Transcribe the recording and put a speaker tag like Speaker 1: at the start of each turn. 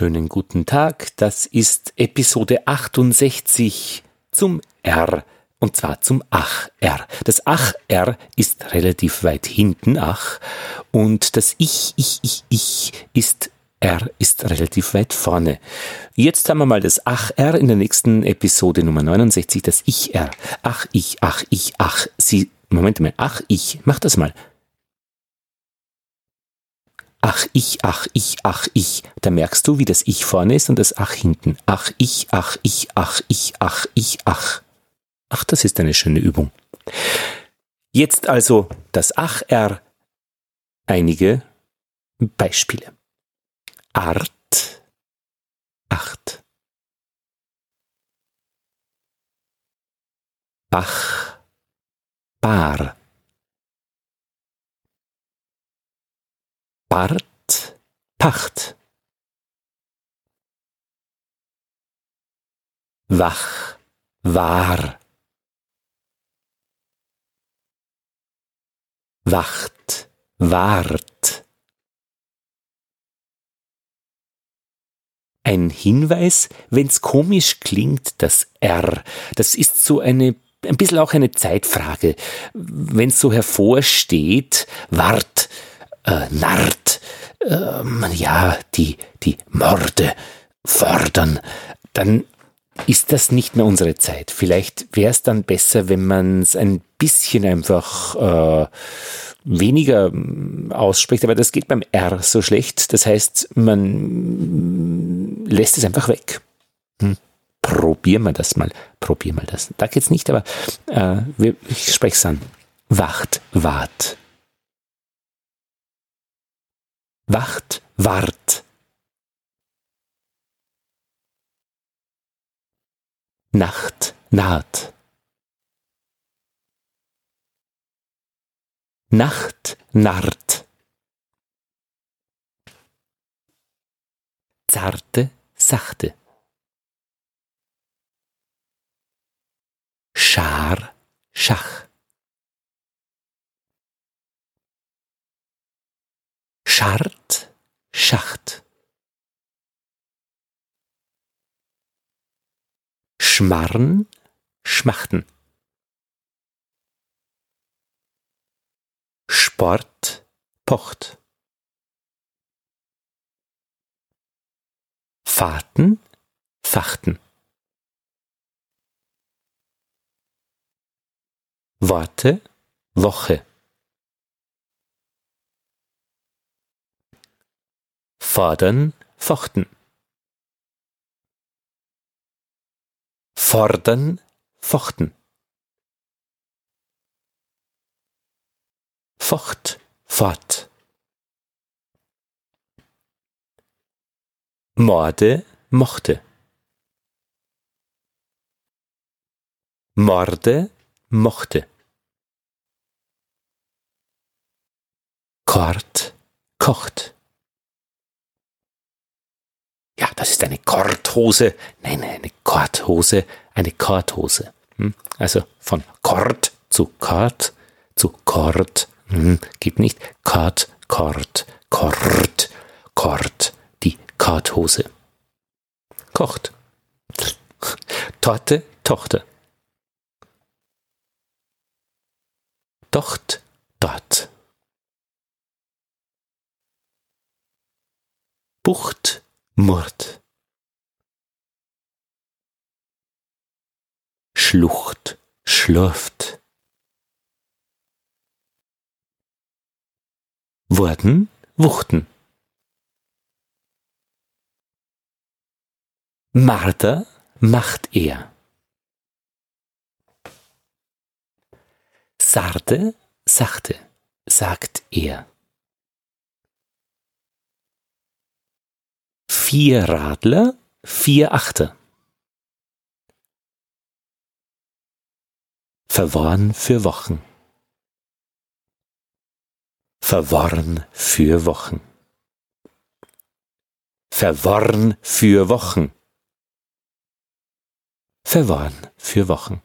Speaker 1: Schönen guten Tag, das ist Episode 68 zum R und zwar zum Ach-R. Das Ach-R ist relativ weit hinten Ach und das Ich, Ich, Ich, Ich ist R ist relativ weit vorne. Jetzt haben wir mal das Ach-R in der nächsten Episode Nummer 69, das Ich-R. Ach, ich, ach, ich, ach. Sie, Moment mal, ach, ich. Mach das mal. Ach, ich, ach, ich, ach, ich. Da merkst du, wie das Ich vorne ist und das Ach hinten. Ach, ich, ach, ich, ach, ich, ach, ich, ach. Ach, das ist eine schöne Übung. Jetzt also das Ach-R. Einige Beispiele. Art, acht. Bach, Bar. Bart, Pacht. Wach, War. Wacht, Wart. Ein Hinweis, wenn's komisch klingt, das R. Das ist so eine, ein bisschen auch eine Zeitfrage. Wenn's so hervorsteht, wart, äh, narrt, äh, ja, die, die Morde fordern, dann ist das nicht mehr unsere Zeit. Vielleicht wäre es dann besser, wenn man es ein bisschen einfach äh, weniger mm, ausspricht, aber das geht beim R so schlecht. Das heißt, man lässt es einfach weg. Hm. Probieren wir das mal. Probieren wir das. Da geht's nicht, aber äh, ich spreche es an. Wacht, wart. Wacht, wart. Nacht naht. Nacht narrt. Zarte, sachte. Schar, Schach. Schart, Schacht. Schmarren, Schmachten. Sport, Pocht. Fahrten, Fachten. Worte, Woche. Fordern, fochten. Fordern, fochten. Focht, fort. Morde, mochte. Morde, mochte. Kort, kocht. Ja, das ist eine Korthose. Nein, eine Korthose, eine Korthose. Hm? Also von Kort zu Kort zu Kort. Hm, geht nicht. Kort, Kort, Kort, Kort. Die Korthose. Kocht. Torte, Tochter. Docht, dort. Bucht, Mord. Schlucht, schlurft. Worden, wuchten. Marder macht er. Sarde, sachte, sagt er. Vier Radler, vier Achter. Verworren für Wochen. Verworren für Wochen. Verworren für Wochen. Verworren für Wochen.